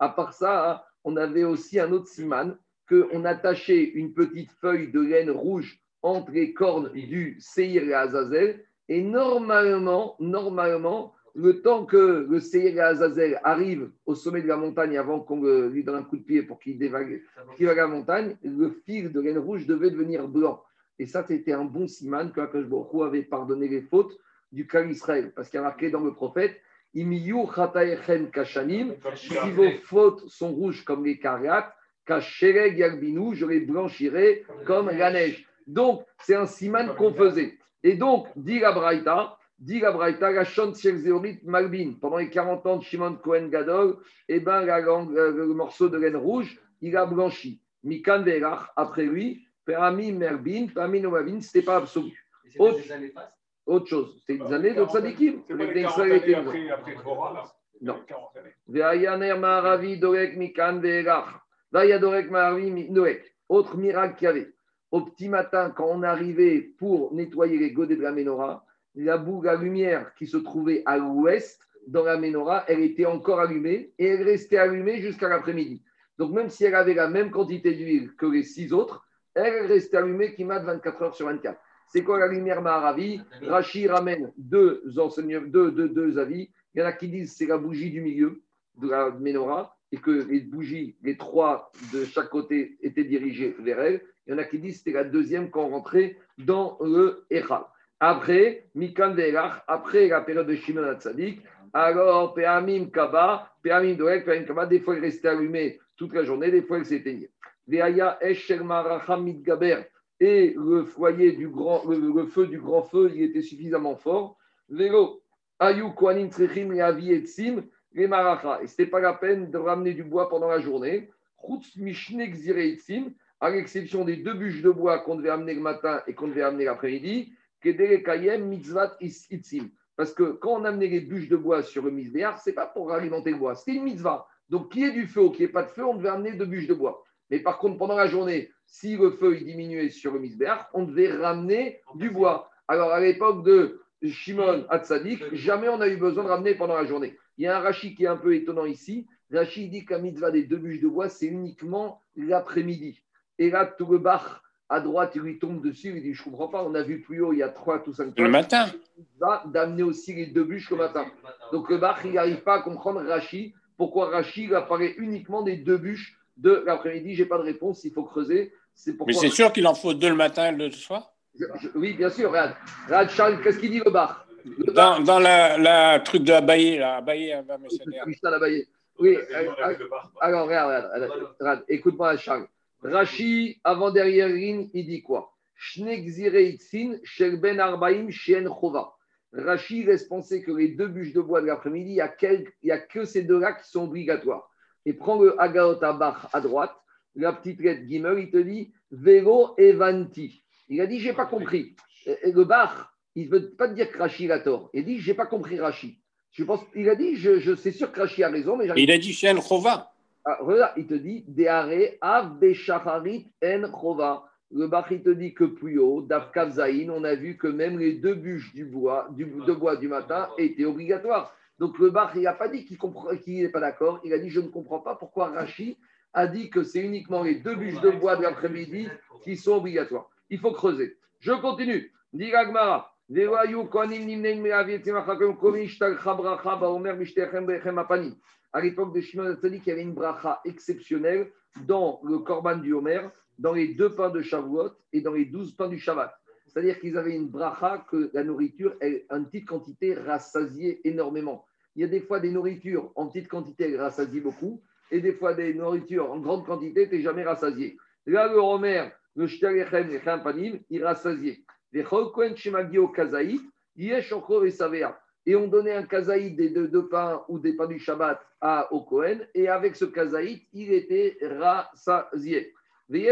À part ça, on avait aussi un autre siman, qu'on attachait une petite feuille de laine rouge entre les cornes du Seir et Azazel. Et normalement, normalement, le temps que le Seir Azazel arrive au sommet de la montagne avant qu'on lui donne un coup de pied pour qu'il dévague, la montagne, le fil de laine rouge devait devenir blanc. Et ça, c'était un bon siman que Akash Baruch Hu avait pardonné les fautes du clan Israël. Parce qu'il y a marqué dans le prophète Imiyu kashanim, si vos fautes sont rouges comme les cariates, kashereg je les blanchirai comme la neige. Donc, c'est un siman qu'on faisait. Et donc, dit la Braïta, dit la Braïta, la Malbin, pendant les 40 ans de Shimon Cohen Gadol, eh ben, la langue- euh, le morceau de laine rouge, il a blanchi. Mikan Verach, après lui, Perami Merbin, Perami Nomavin, ce n'était pas absolu. C'était Autre- des années fastes? Autre chose, c'est des années de tzadikim. C'est pas Les les 40 Israël étaient années blancs. après, après Dvorah, là. Non. Les 40 années. Ve'ayaner ma'aravi dorek mikan ve'elach. Va'yadorek ma'aravi mi- noek. Autre miracle qu'il y avait. Au petit matin, quand on arrivait pour nettoyer les godets de la menorah, la boue, la lumière qui se trouvait à l'ouest dans la menorah, elle était encore allumée et elle restait allumée jusqu'à l'après-midi. Donc même si elle avait la même quantité d'huile que les six autres, elle restait allumée qui m'a 24 heures sur 24. C'est quoi la lumière Maharavi? Rachi ramène deux, deux, deux, deux avis. Il y en a qui disent c'est la bougie du milieu de la menorah et que les bougies, les trois de chaque côté étaient dirigées vers elle. Il y en a qui disent c'était la deuxième quand on rentrait dans le Echal. Après, Mikan Ve'elach, après la période de Shimon Hatzadik, alors Peamim Kaba, Peamim Doek, Peamim Kaba, des fois il restait allumé toute la journée, des fois il s'éteignait. Ve'aya Esher Maracham Mitgaber, et le foyer du grand, le, feu du grand feu, il était suffisamment fort. Vélo, Ayu Kohanim Tzrechim Leavi Etzim, les Maracha. Et ce n'était pas la peine de ramener du bois pendant la journée. À l'exception des deux bûches de bois qu'on devait amener le matin et qu'on devait amener l'après-midi, Mitzvat. Parce que quand on amenait les bûches de bois sur le misbéar, ce n'est pas pour alimenter le bois, c'était une mitzvah. Donc, qu'il y ait du feu ou qu'il n'y ait pas de feu, on devait amener deux bûches de bois. Mais par contre, pendant la journée, si le feu il diminuait sur le misbéar, on devait ramener du bois. Alors, à l'époque de Shimon Hatzadik, jamais on a eu besoin de ramener pendant la journée. Il y a un Rashi qui est un peu étonnant ici. Rashi dit que la mitzvah des deux bûches de bois, c'est uniquement l'après-midi. Et là, tout le bar à droite, il lui tombe dessus. Il dit Je ne comprends pas, on a vu plus haut, il y a trois tout cinq Le matin. va d'amener aussi les deux bûches le matin. Donc le bar, il n'arrive pas à comprendre Rashi. Pourquoi Rachid apparaît uniquement des deux bûches de l'après-midi J'ai pas de réponse, il faut creuser. C'est Mais c'est sûr qu'il en faut deux le matin et deux le soir? Je- je- oui, bien sûr, regarde. Regarde, Charles, qu'est-ce qu'il dit Le bar, Dans, dans la, la truc de Abba le Messaner. Mishnah Abaye. Oui, euh, bar. alors regarde, regarde, regarde, regarde, écoute-moi Charles. Rachi, avant derrière ligne, il dit quoi? Shnek zireitzin shel ben arbaim shien chova. Rachi laisse penser que les deux bûches de bois de l'après-midi, il n'y a, a que ces deux-là qui sont obligatoires. Et prends le Agaot Abach à droite, la petite lettre Gimel, il te dit Vero Evanti. Il a dit J'ai pas compris. Et- et le Bach, il ne veut pas te dire que Rachi a tort. Il dit J'ai pas compris Rachi. Je pense, il a dit Je, je sais sûr que Rachi a raison, mais Il a dit Shen Chova. ah, il te dit Deare av en chova. Le Bach, il te dit que plus haut, d'Afkav on a vu que même les deux bûches du bois, du, de bois du matin étaient obligatoires. Donc le Bach, il n'a pas dit qu'il n'est pas d'accord. Il a dit Je ne comprends pas pourquoi Rachi a dit que c'est uniquement les deux bûches de bois de l'après-midi qui sont obligatoires. Il faut creuser. Je continue. Dit Gagmara. À l'époque de Shimon Hatzadik, il y avait une bracha exceptionnelle dans le Korban du Homer, dans les deux pains de Shavuot et dans les douze pains du Shabbat. C'est-à-dire qu'ils avaient une bracha que la nourriture, en petite quantité, rassasiait énormément. Il y a des fois des nourritures en petite quantité, elles rassasient beaucoup, et des fois des nourritures en grande quantité, tu n'es jamais rassasié. Là, le Homer, le Shtalechem, les Champanim, il rassasiait. Et on donnait un kazaït des deux, deux pains ou des pains du Shabbat à, au Kohen, et avec ce kazaït, il était rassasié. Il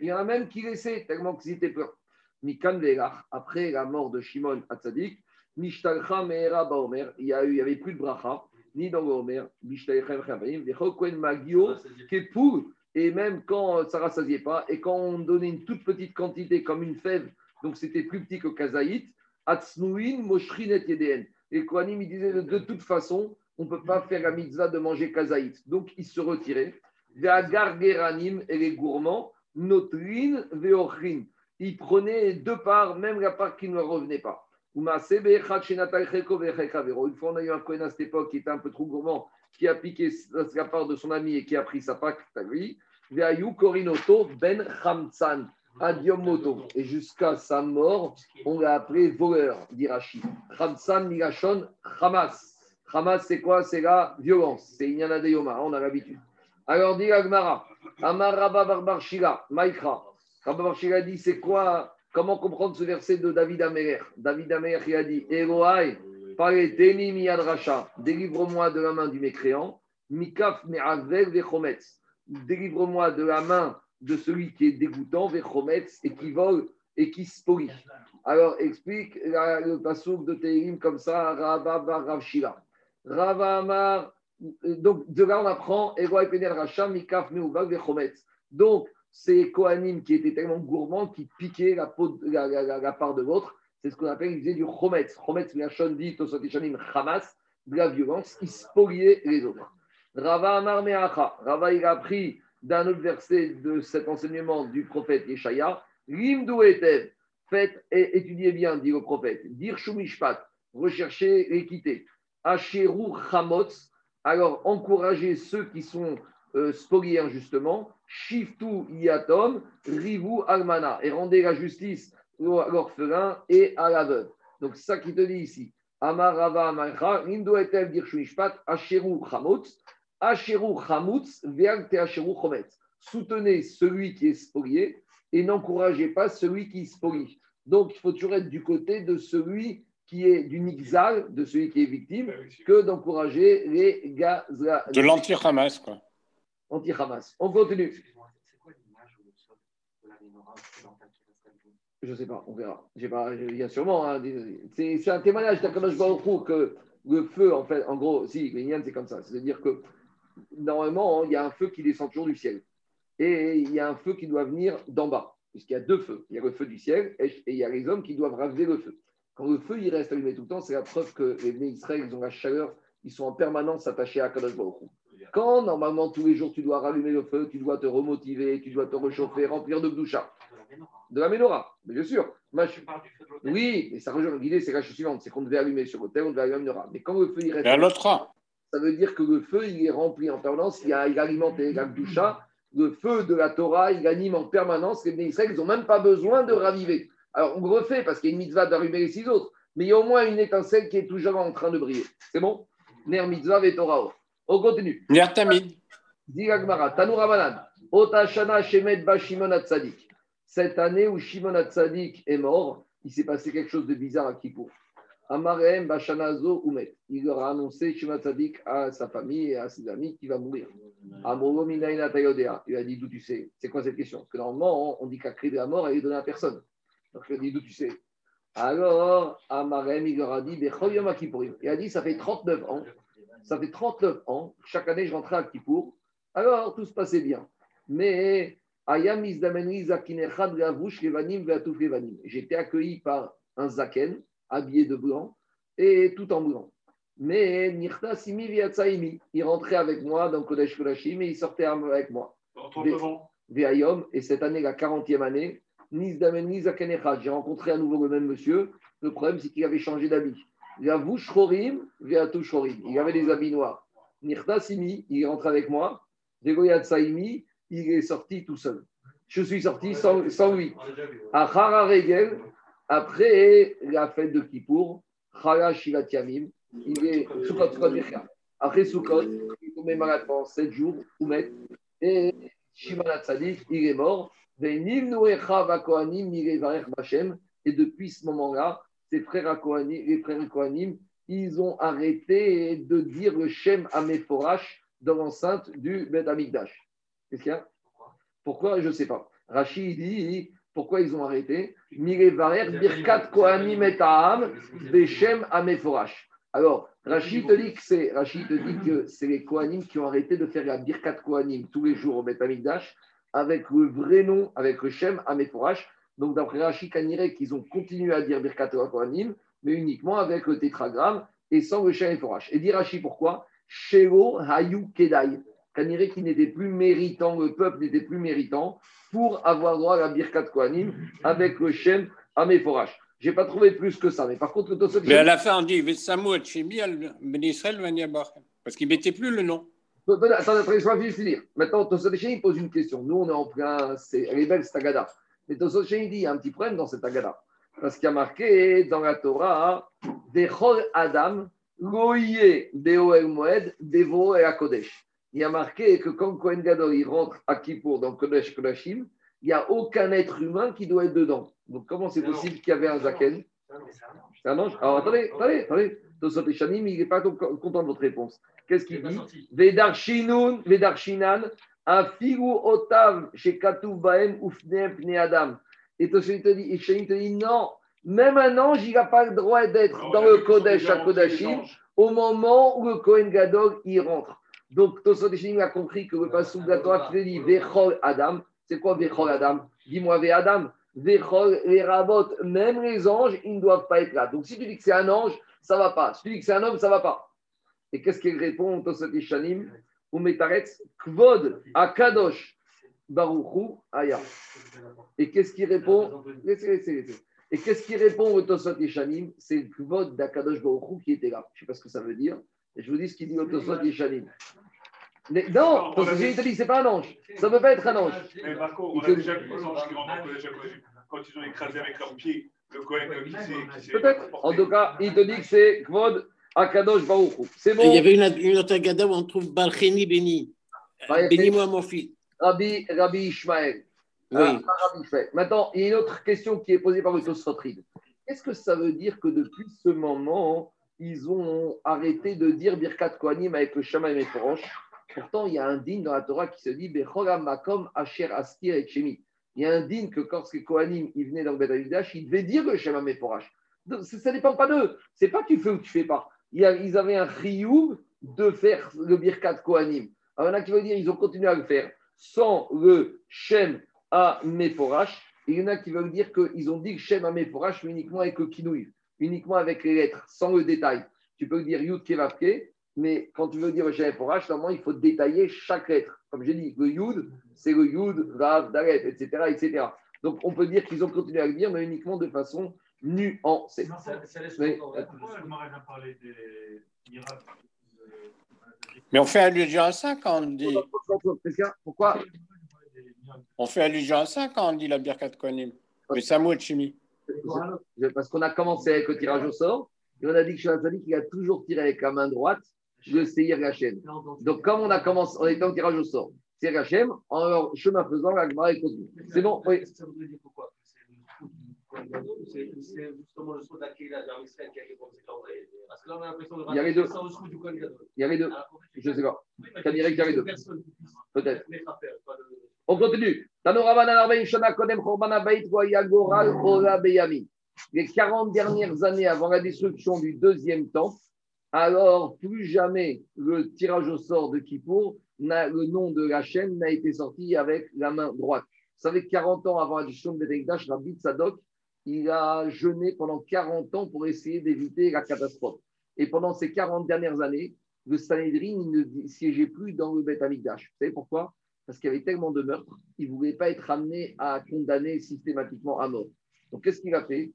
y en a même qui laissaient tellement qu'ils étaient peur. Mikan après la mort de Shimon Hatzadik, Mishtalcha Meera Baomer, il y a eu- il y avait plus de bracha, ni dans Mishtalchem Champanim, Vechokwen Magio, et même quand ça ne rassasiait pas, et quand on donnait une toute petite quantité comme une fève, donc c'était plus petit que kazaït, Atznuin Moshrin et Yedeen. Et Kohanim, il disait de, toute façon, on ne peut pas faire la mitzvah de manger kazaït. Donc il se retirait. Ve'agar Geranim et les gourmands, Notrin Veochrin. Ils prenaient deux parts, même la part qui ne revenait pas. Une fois, on a eu un Kohen à cette époque qui était un peu trop gourmand, qui a piqué la part de son ami et qui a pris sa à lui. Ve'ayu korinoto ben chamtsan. Adiom moto. Et jusqu'à sa mort, on l'a appelé voleur, dit Rachid. Khamsan Milachon Hamas. Hamas, c'est quoi? C'est la violence. C'est Inyana de Yoma, on a l'habitude. Alors, dit Agmara, Amar Rabba Barbar Shila, Maïkra. Rabba Barbar Shila dit c'est quoi? Comment comprendre ce verset de David Améler? David Améler, il a dit Eloai, parlez Deni délivre-moi de la main du mécréant, Mikaf Me'avel Vechometz, délivre-moi de la main de celui qui est dégoûtant, Vechometz, et qui vole et qui spolie. Alors, explique la- le passouk de Tehillim comme ça, Rava Bar Rav Shila. Rava Amar, donc de là on apprend, Eroy Penel Racha, Mikaf Meuval Vechometz. Donc, c'est Kohanim qui étaient tellement gourmands qui piquaient la, peau la, la- la- part de l'autre. C'est ce qu'on appelle, ils faisaient du Chometz. Chometz, Miachon dit, Tosot Hamas, de la violence, ils spoliaient les autres. Rava Amar Meacha. Rava, il a appris d'un autre verset de cet enseignement du prophète Yeshaya. Limdu etev. Faites et étudiez bien, dit le prophète. Dir shumishpat. Recherchez l'équité. Asheru chamotz. Alors, encouragez ceux qui sont euh, spoliés injustement. Shiftu yatom. Rivu almana. Et rendez la justice à l'orphelin et à la veuve. Donc, ça qui te dit ici. Amar Rava Amarcha. Limdu etev dir shumishpat. Asheru chamotz. Asheru chamutz, veal te asheru chometz. Soutenez celui qui est spolié et n'encouragez pas celui qui spolie. Donc, il faut toujours être du côté de celui qui est du nixal, de celui qui est victime, que d'encourager les gazla De l'anti-Hamas, quoi. anti-Hamas. On continue. Excuse-moi, c'est quoi l'image ou le sol de la menorah occidentale qui reste à jour Je ne sais pas, on verra. J'ai pas, il y a sûrement. hein, c'est, un témoignage d'Akadosh Baruch Hu que le feu, en fait, en gros, si, le Yann, c'est comme ça. C'est-à-dire que normalement, il y a un feu qui descend toujours du ciel. Et il y a un feu qui doit venir d'en bas. Puisqu'il y a deux feux. Il y a le feu du ciel et, il y a les hommes qui doivent raviver le feu. Quand le feu il reste allumé tout le temps, c'est la preuve que les Bnei Israël, ils ont la chaleur, ils sont en permanence attachés à Kadosh Baruch. Quand normalement tous les jours tu dois rallumer le feu, tu dois te remotiver, tu dois te réchauffer, remplir de bdoucha, De la menorah. bien sûr. Oui, mais ça rejoint l'idée, c'est la chose suivante, c'est qu'on devait allumer sur l'autel, on devait allumer la menorah. Mais quand le feu il reste, Et à l'autre, ça veut dire que le feu, il est rempli en permanence, il, a, il alimente les. Le feu de la Torah, il anime en permanence. Les Israël, ils n'ont même pas besoin de raviver. Alors, on refait parce qu'il y a une mitzvah d'allumer les six autres, mais il y a au moins une étincelle qui est toujours en train de briller. C'est bon? Ner mitzvah ve Torah. On continue. Nertamid. Dit Agmara, Tanour Ramanan, Ota Shana Shemet Ba Shimon Hatzadik. Cette année où Shimon Hatzadik est mort, il s'est passé quelque chose de bizarre à Kippour. Amarem Bashanazo Umet. Il leur a annoncé Shimon Hatzadik à sa famille et à ses amis qu'il va mourir. Il a dit d'où tu sais? C'est quoi cette question? Parce que normalement, on dit qu'à créer de la mort, elle est donnée à personne. Donc il a dit d'où tu sais? Alors, Amarem, il leur a dit. Il a dit ça fait 39 ans. Ça fait 39 ans. Chaque année, je rentrais à Kippour. Alors, tout se passait bien. Mais, Ayam. J'étais accueilli par un Zaken, habillé de blanc, et tout en blanc. Mais, Nirta Simi Viatsaimi. Il rentrait avec moi dans Kodesh Kodashim et il sortait avec moi. Dans 39 ans. Veayom, et cette année, la 40e année. J'ai rencontré à nouveau le même monsieur. Le problème, c'est qu'il avait changé d'habit. Il avait des habits noirs. Nirta Simi, il est rentré avec moi. Vegoyat Saimi, il est sorti tout seul. Je suis sorti sans, sans lui. À Regel, après la fête de Kippour, Chara Shivat Yamim, il est Sukkot. Après Sukkot, il est tombé malade pendant 7 jours, Oumet, et Shimon Hatzadik, il est mort. Et depuis ce moment-là, ses frères Kohanim- les frères Kohanim, ils ont arrêté de dire le Shem Ameforash dans l'enceinte du Bet Amikdash. Qu'est-ce qu'il y a? Pourquoi? Je ne sais pas. Rachid dit pourquoi ils ont arrêté Birkat Kohanim et Beshem Ameforash. Alors, Rachid te dit que c'est Rachid te dit que c'est les Kohanim qui ont arrêté de faire la Birkat Kohanim tous les jours au Bet Amikdash avec le vrai nom, avec le Shem Ameforash. Donc, d'après Rachid Kanirek, qu'ils ont continué à dire Birkat Kohanim, mais uniquement avec le tétragramme et sans le Shem Ameforash. Et dit Rachid pourquoi? Shelo Hayu Kedai. Kaniré qui n'était plus méritant, le peuple n'était plus méritant pour avoir droit à la Birkat Kohanim avec le Shem Ameforash. Je n'ai pas trouvé plus que ça. Mais par contre, le Mais à la fin, on dit Vessamou et Shemi Ben Israël. Parce qu'il ne mettait plus le nom. Attends, attends, vais finir. Maintenant, Tosot Sheni pose une question. Nous, on est en plein. c'est- Elle est belle, cette Agada. Mais Tosot dit il y a un petit problème dans cette Agada. Parce qu'il y a marqué dans la Torah Dechol Adam, Goye Deoel Moed, Devo et Akodesh. Il y a marqué que quand Kohen Gadol il rentre à Kippour dans Kodesh Kodashim, il n'y a aucun être humain qui doit être dedans. Donc, comment c'est possible qu'il y avait un Zaken c'est un ange. Alors, attendez, attendez, attendez. Tosot il n'est pas content de votre réponse. Qu'est-ce Il est qu'il dit. Vedarshinun, Vedarshinan, afigu otav, shekatuv baem ufne pne adam. Et Tosfot te dit, te dit, non, même un ange, il n'a pas le droit d'être dans le Kodesh à Kodashim au moment où le Kohen Gadol y rentre. Donc Shanim a compris que le passage de la Torah qui dit, Vechol Adam, c'est quoi Vechol Adam? Dis-moi Ve Adam. Vechol, les rabots, même les anges, ils ne doivent pas être là. Donc si tu dis que c'est un ange, ça ne va pas. Si tu dis que c'est un homme, ça ne va pas. Et qu'est-ce qu'il répond Tosfot et Shanim ou Metaretz, Kvod, Akadosh, Baruchu, Aya. Et qu'est-ce qu'il répond? Laissez, laissez, laissez. Et qu'est-ce qu'il répond au Tosot Yeshanim C'est le Kvod d'Akadosh Baruchu qui était là. Je ne sais pas ce que ça veut dire. Je vous dis ce qu'il dit au Tosot Yeshanim. Mais non, dit que ce n'est pas un ange. Ça ne peut pas être un ange. Mais Marco, Il on a déjà vu les anges qui. Quand ils ont écrasé avec leurs pieds le Kohen qui s'est- Peut-être. En tout cas, il te dit que c'est Kvod Akadosh Baruchu. C'est Il y avait une, une autre agada où on trouve Balcheni béni. Ouais, Bénis-moi mon fils. Rabbi, Rabbi Ishmael. Oui. Ah, Rabbi Ishmael. Maintenant, il y a une autre question qui est posée par le Tosfotrid. Qu'est-ce que ça veut dire que depuis ce moment, ils ont arrêté de dire Birkat Kohanim avec le Shama et Meforosh Pourtant, il y a un din dans la Torah qui se dit Makom Asher et Shemi. Il y a un din que les Kohanim ils venaient dans le Bet Amikdash, ils devaient dire le Shema. Donc, Ça ne dépend pas d'eux. C'est pas tu fais ou tu fais pas. Il ils avaient un chiyuv de faire le Birkat Kohanim. Il y en a qui veulent dire ils ont continué à le faire sans le Shem à Meforash. Et il y en a qui veulent dire qu'ils ont dit le Shem à mais uniquement avec le Kinouï, uniquement avec les lettres, sans le détail. Tu peux dire Yud Kevavke, mais quand tu veux dire le Shem Meforash, normalement, il faut détailler chaque lettre. Comme j'ai dit, le Yud, c'est le Yud, Vav, Dalet, etc., etc. Donc, on peut dire qu'ils ont continué à le dire, mais uniquement de façon nuancée. Ça, ça laisse parlé des miracles Mais on fait allusion à ça quand on dit. Pourquoi On fait allusion à ça quand on dit la Birkat Kohanim. Mais c'est un chimie. Parce qu'on a commencé avec le tirage au sort, et on a dit que Shazali qu'il a toujours tiré avec la main droite le Seir Hachem. Donc, comme on a commencé, on était en tirage au sort, Seir Hachem, en chemin faisant, la Gemara est continue. C'est bon Oui. Ça voudrait dire pourquoi C'est le justement le saut d'Akela, d'Arm Israël qui a été calendrier Parce que là, on a l'impression de deux. ça au trou du. Il y a les deux. Je ne sais pas. oui, mais Ça dirait qu'il y a les deux. Peut-être. On continue. Les 40 dernières années avant la destruction du deuxième temple, alors plus jamais le tirage au sort de Kippour, le nom de la chaîne n'a été sorti avec la main droite. Vous savez, 40 ans avant la destruction de Betekdash, Rabbi Tzadok, il a jeûné pendant 40 ans pour essayer d'éviter la catastrophe. Et pendant ces 40 dernières années, le Sanhedrin ne siégeait plus dans le Beth Amikdash. Vous savez pourquoi? Parce qu'il y avait tellement de meurtres, il ne voulait pas être amené à condamner systématiquement à mort. Donc, qu'est-ce qu'il a fait?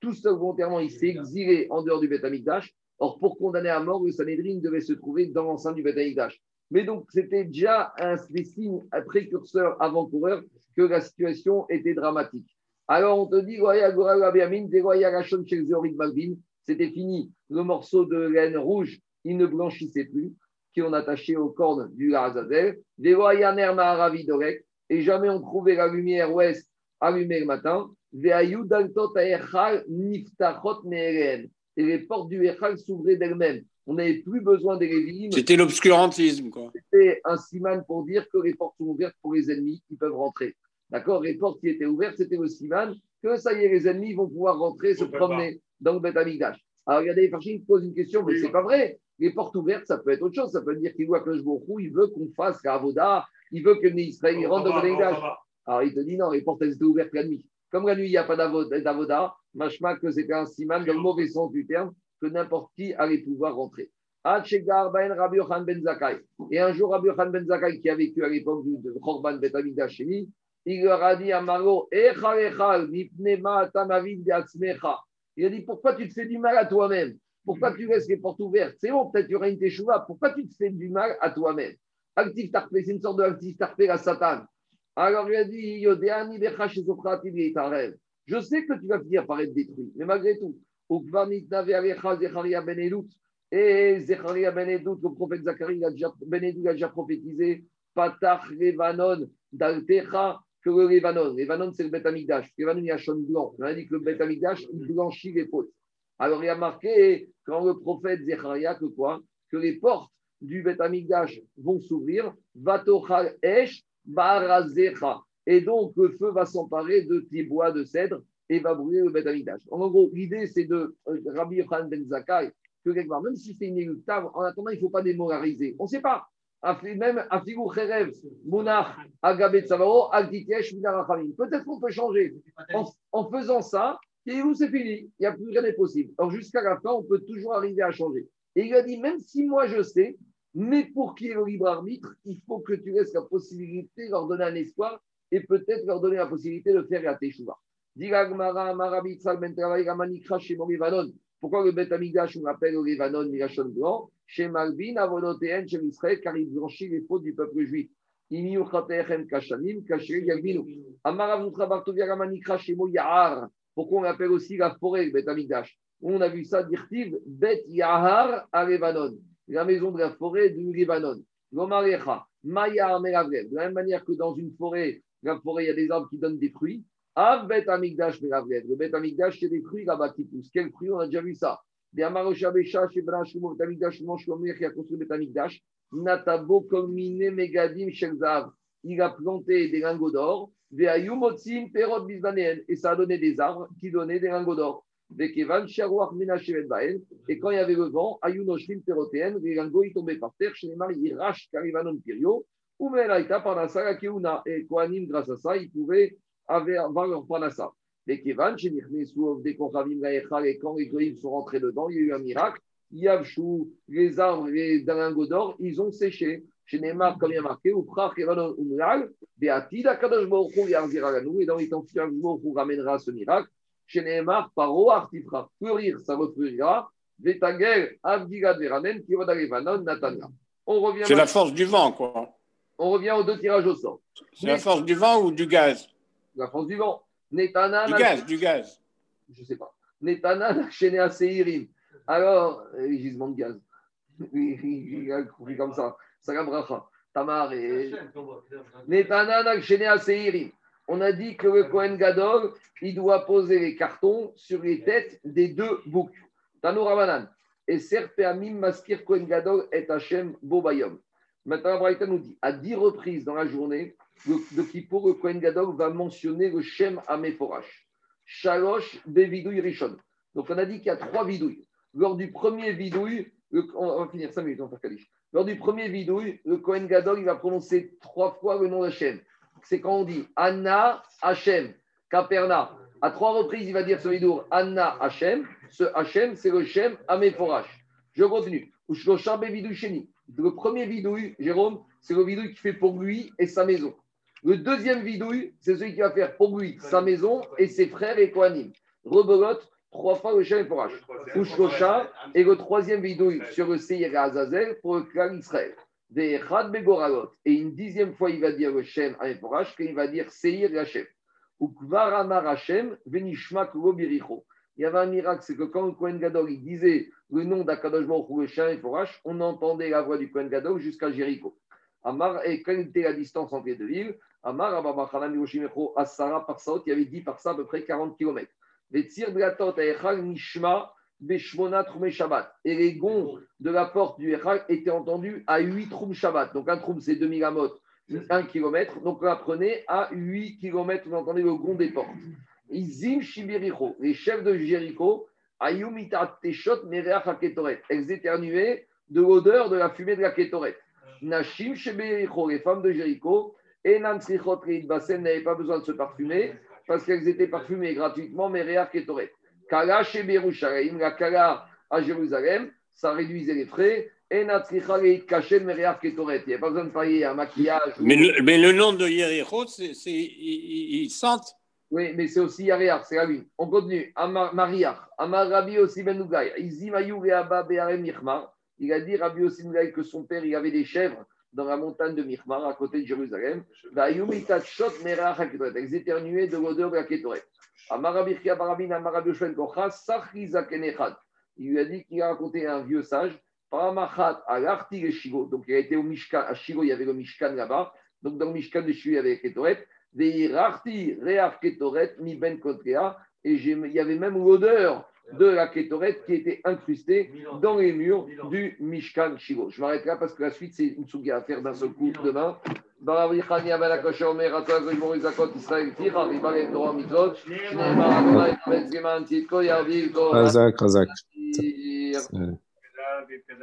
Tout seul volontairement, il s'est exilé en dehors du Beth Amikdash. Or, pour condamner à mort, le Sanhedrin devait se trouver dans l'enceinte du Beth Amikdash. Mais donc, c'était déjà un, des signes un précurseur avant-coureur que la situation était dramatique. Alors, on te dit, c'était fini. Le morceau de laine rouge, il ne blanchissait plus, qui on attachait aux cornes du Hazazel. Ner Maharavi Dorek, et jamais on trouvait la lumière ouest allumée le matin. Et les portes du Echal s'ouvraient d'elles-mêmes. On n'avait plus besoin des Lévi'im. C'était l'obscurantisme, quoi. C'était un siman pour dire que les portes sont ouvertes pour les ennemis qui peuvent rentrer. D'accord Les portes qui étaient ouvertes, c'était le siman que ça y est, les ennemis vont pouvoir rentrer, se pas promener dans le Beth Amikdash. Alors regardez, Farchim pose une question, mais Oui. c'est pas vrai. Les portes ouvertes, ça peut être autre chose. Ça peut dire qu'il voit que je il veut qu'on fasse la Avoda, il veut que les Israéliens rentrent dans le. Alors il te dit non, les portes elles étaient ouvertes la nuit. Comme la nuit, il n'y a pas d'avo- d'avoda, machma que c'était un siman dans le mauvais sens du terme, que n'importe qui allait pouvoir rentrer. Ben ben. Et un jour, Rabbi Yochanan ben Zakkai, qui a vécu à l'époque du de Khorban Bet Amikdash chez lui, il leur a dit à Maro. Il a dit, pourquoi tu te fais du mal à toi-même? Pourquoi tu laisses les portes ouvertes C'est bon, peut-être il y aura une teshuva. Pourquoi tu te fais du mal à toi-même? Actif tarpé, c'est une sorte de actif tarpé à Satan. Alors il a dit. Je sais que tu vas finir par être détruit, mais malgré tout, ben. Et Zecharia ben le prophète Zacharie, a déjà, ben a déjà prophétisé, Patach Levanon d'Altecha, que le Levanon. Levanon, c'est le Beth Amikdash. Levanon, il y a chaîne blanc. On a dit que le blanchit les potes. Alors, il y a marqué, quand le prophète Zecharia, que quoi? Que les portes du Beth Amikdash vont s'ouvrir, Vatochal Esh, Barazecha. Et donc, le feu va s'emparer de tes bois de cèdre et va brûler le Beth Amikdash. En gros, l'idée, c'est de euh, Rabbi Yochanan ben Zakkai, que quelque part, même si c'est inéluctable, en attendant, il ne faut pas démoraliser. On ne sait pas. Même à Figou Cherev, Mounach, Agabet Savaro, Minarachamim. Peut-être qu'on peut changer. En, en faisant ça, et où c'est fini, il n'y a plus rien n'est possible. Alors jusqu'à la fin, on peut toujours arriver à changer. Et il a dit, même si moi je sais, mais pour qu'il y ait le libre arbitre, il faut que tu laisses la possibilité, leur donner un espoir et peut-être leur donner la possibilité de faire la teshuva. Ben. Pourquoi le Bet Amigdash, on l'appelle le Levanon, Mirachon blanc? Chez Malvin, Avonotéen, chez Israël, car il blanchit les fautes du peuple juif. Kasher Yagminu. Amaravutra Bartovia Ramanikra, chez Mo Yahar. Pourquoi on l'appelle aussi la forêt, le Bet Amigdash On a vu ça, dirtiv, Bet Yahar à Levanon, la maison de la forêt du. Gomarecha, Maya. De la même manière que dans une forêt, la forêt, il y a des arbres qui donnent des fruits. Av Bet Amigdash. Le Bet Amigdash, c'est des fruits là-bas qui poussent. Quels fruits? On a déjà vu ça. Chez Bet Amigdash, qui. Il a planté des lingots d'or. Et ça a donné des arbres qui donnaient des lingots d'or. Et quand il y avait le vent, les lingots ils tombaient par terre. Chez les maris, ils rachent Karivanon Pirio. Ou Melaïta par la Saga Keuna. Et Kohanim, grâce à ça, ils pouvaient avoir leur Panassa. Les Kevan, chez des Konchavim Gaechal, et quand les Goïms sont rentrés dedans, il y a eu un miracle. Yavchou, les arbres, les lingots d'or, ils ont séché. Chez Neymar, comme il y a marqué, ou Prach Kevanon Umral, Beatid Akadosh Baruch Hu Yarzira Ganou, et dans les temps futurs, Baruch Hu ramènera ce miracle. Chez Neymar, Paro Artifra, fleurir, ça refleurira. Vetagel, Avdigad Veranen, Kivodalevanon, Natania. On revient, C'est la force du vent, quoi. on revient aux deux tirages au sort. C'est la force du vent ou du gaz? La force du vent. Netana, Du gaz, du gaz. je sais pas. Netana, à Seirim. Alors, euh, gisement de gaz. Il il a compris comme ça. Salam Bracha. Tamar et. On a dit que le Kohen Gadol, il doit poser les cartons sur les têtes des deux boucs. Tanou Ravanan. Et certes, Amim Maskir Kohen Gadol et Hachem Bobayom. Maintenant, la Braïta nous dit, à dix reprises dans la journée, le, de Kippour, le Kohen Gadol va mentionner le Shem Ameforash. Shalosh Bevidouille Rishon. Donc, on a dit qu'il y a trois vidouilles. Lors du premier vidouille, on va finir cinq minutes, on va faire. Lors du premier vidouille, le Kohen Gadol, il va prononcer trois fois le nom d'Hachem. C'est quand on dit Anna Hachem, Kaperna. À trois reprises, il va dire ce vidour Anna Hachem. Ce Hachem, c'est le Shem Ameforash. Je continue. Le premier vidouille, Jérôme, c'est le vidouille qui fait pour lui et sa maison. Le deuxième vidouille, c'est celui qui va faire pour lui, sa maison et ses frères et Kohanim. Rebelote, trois fois le Shem Ameforash. Ushloshar, et le troisième vidouille sur le Seir et Azazel pour le clan Israël. Des Chad Begoralot. Et une dixième fois, il va dire le Shem Ameforash, qu'il va dire Seir et Hachem. Ukvar Amar Hachem, Venishma Kulo Biricho. Il y avait un miracle, c'est que quand le Kohen Gadol il disait le nom d'Akadosh Hu, le Shem Ameforash, on entendait la voix du Kohen Gadol jusqu'à Jéricho. Amar, et quelle était la distance entre les deux villes? Amar, Ababachanam, Yoshimecho, Asara, Parsaot, il y avait 10 par ça, à peu près 40 km. Les tirs de la tente à Echal, Nishma, Beshmona, Troumé Shabbat. Et les gonds de la porte du Echal étaient entendus à 8 Troum Shabbat. Donc un Troum, c'est 2000 amot, 1 km. Donc on apprenait à 8 km, on entendait le gond des portes. Izim Shibiricho, les chefs de Jéricho, Ayumita Teshot, Mereach HaKetoret. Elles éternuaient de l'odeur de la fumée de la Ketoret. Nashim Shibiricho, les femmes de Jéricho, et Nantrichot Basen n'avaient pas besoin de se parfumer parce qu'elles étaient parfumées gratuitement, Mereach Ketoret. Kala chez Berushalayim, la Kala à Jérusalem, ça réduisait les frais. Et Natricha Leit Kachen Mereach Ketoret. Il n'y a pas besoin de payer un maquillage. Mais le, mais le nom de Yericho, c'est, c'est- ils, sentent. Oui, mais c'est aussi Yareach, c'est la lune. On continue. Amar Mariach, Amar Rabbi aussi Ben Nougaï, Izimayou et Abba Be'arem Michmar. Il a dit Rabbi aussi Ben que son père, il avait des chèvres dans la montagne de Michmar, à côté de Jérusalem. Elles éternuaient de l'odeur de la Yoshua Ben. Il lui a dit qu'il a raconté un vieux sage. Donc il a été au Mishkan, à Shigo, il y avait le Mishkan là-bas. Donc dans le Mishkan de Shigo, il y avait la mi ben. Et il y avait même l'odeur de la ketoret qui était incrustée dans les murs du Mishkan Shigo. Je m'arrête là parce que la suite, c'est une souga à faire d'un seul coup demain.